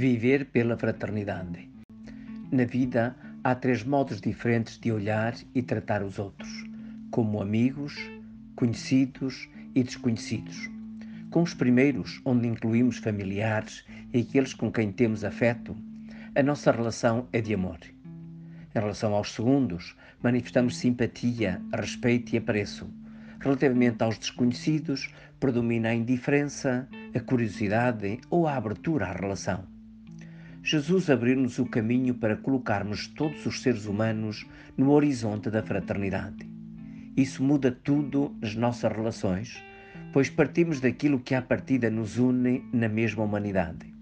Viver pela fraternidade. Na vida há três modos diferentes de olhar e tratar os outros, como amigos, conhecidos e desconhecidos. Com os primeiros, onde incluímos familiares e aqueles com quem temos afeto, a nossa relação é de amor. Em relação aos segundos, manifestamos simpatia, respeito e apreço. Relativamente aos desconhecidos, predomina a indiferença, a curiosidade ou a abertura à relação. Jesus abriu-nos o caminho para colocarmos todos os seres humanos no horizonte da fraternidade. Isso muda tudo nas nossas relações, pois partimos daquilo que à partida nos une na mesma humanidade.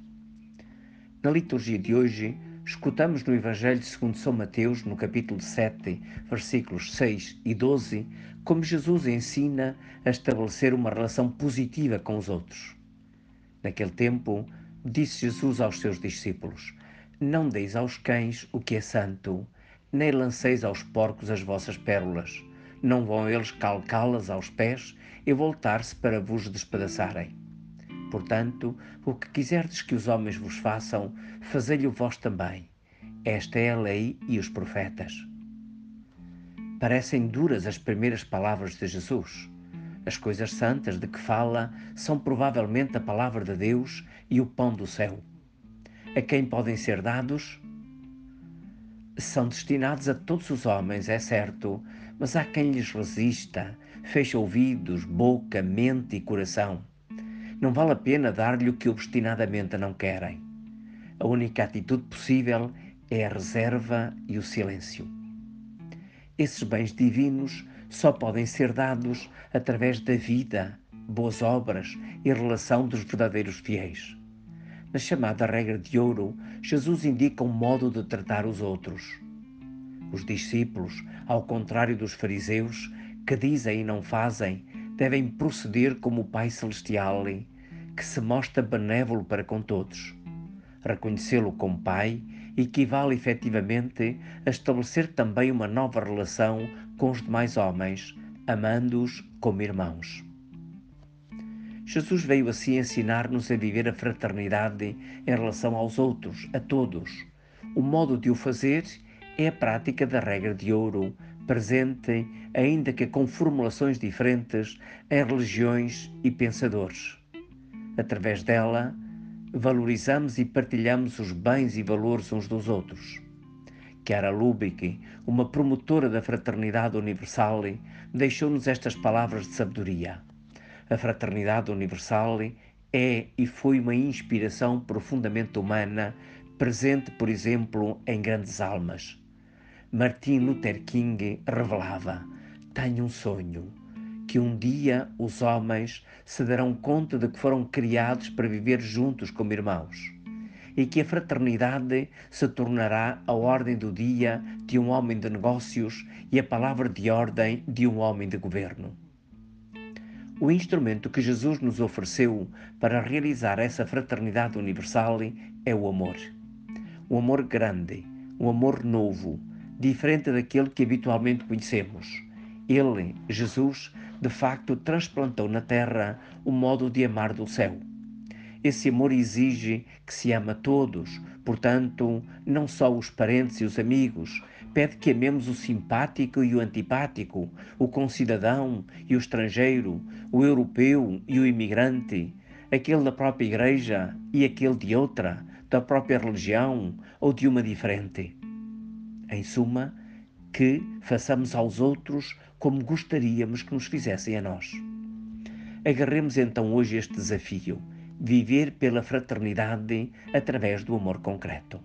Na liturgia de hoje, escutamos no Evangelho segundo São Mateus, no capítulo 7, versículos 6 e 12, como Jesus ensina a estabelecer uma relação positiva com os outros. Naquele tempo, Disse Jesus aos seus discípulos: Não deis aos cães o que é santo, nem lanceis aos porcos as vossas pérolas. Não vão eles calcá-las aos pés e voltar-se para vos despedaçarem. Portanto, o que quiserdes que os homens vos façam, fazei-lhe vós também. Esta é a lei e os profetas. Parecem duras as primeiras palavras de Jesus as coisas santas de que fala são provavelmente a palavra de Deus e o pão do céu. A quem podem ser dados? São destinados a todos os homens, é certo, mas há quem lhes resista, feche ouvidos, boca, mente e coração. Não vale a pena dar-lhe o que obstinadamente não querem. A única atitude possível é a reserva e o silêncio. Esses bens divinos só podem ser dados através da vida, boas obras e relação dos verdadeiros fiéis. Na chamada regra de ouro, Jesus indica um modo de tratar os outros. Os discípulos, ao contrário dos fariseus, que dizem e não fazem, devem proceder como o Pai Celestial, que se mostra benévolo para com todos. Reconhecê-lo como Pai equivale efetivamente a estabelecer também uma nova relação com os demais homens, amando-os como irmãos. Jesus veio assim ensinar-nos a viver a fraternidade em relação aos outros, a todos. O modo de o fazer é a prática da regra de ouro, presente, ainda que com formulações diferentes, em religiões e pensadores. Através dela, valorizamos e partilhamos os bens e valores uns dos outros. Chiara Lubick, uma promotora da fraternidade universal, deixou-nos estas palavras de sabedoria. A fraternidade universal é e foi uma inspiração profundamente humana, presente, por exemplo, em grandes almas. Martin Luther King revelava: Tenho um sonho que um dia os homens se darão conta de que foram criados para viver juntos como irmãos e que a fraternidade se tornará a ordem do dia de um homem de negócios e a palavra de ordem de um homem de governo. O instrumento que Jesus nos ofereceu para realizar essa fraternidade universal é o amor. Um amor grande, um amor novo, diferente daquele que habitualmente conhecemos. Ele, Jesus, de facto transplantou na terra o modo de amar do céu. Esse amor exige que se ama todos, portanto, não só os parentes e os amigos. Pede que amemos o simpático e o antipático, o concidadão e o estrangeiro, o europeu e o imigrante, aquele da própria igreja e aquele de outra, da própria religião ou de uma diferente. Em suma, que façamos aos outros como gostaríamos que nos fizessem a nós. Agarremos então hoje este desafio: viver pela fraternidade através do amor concreto.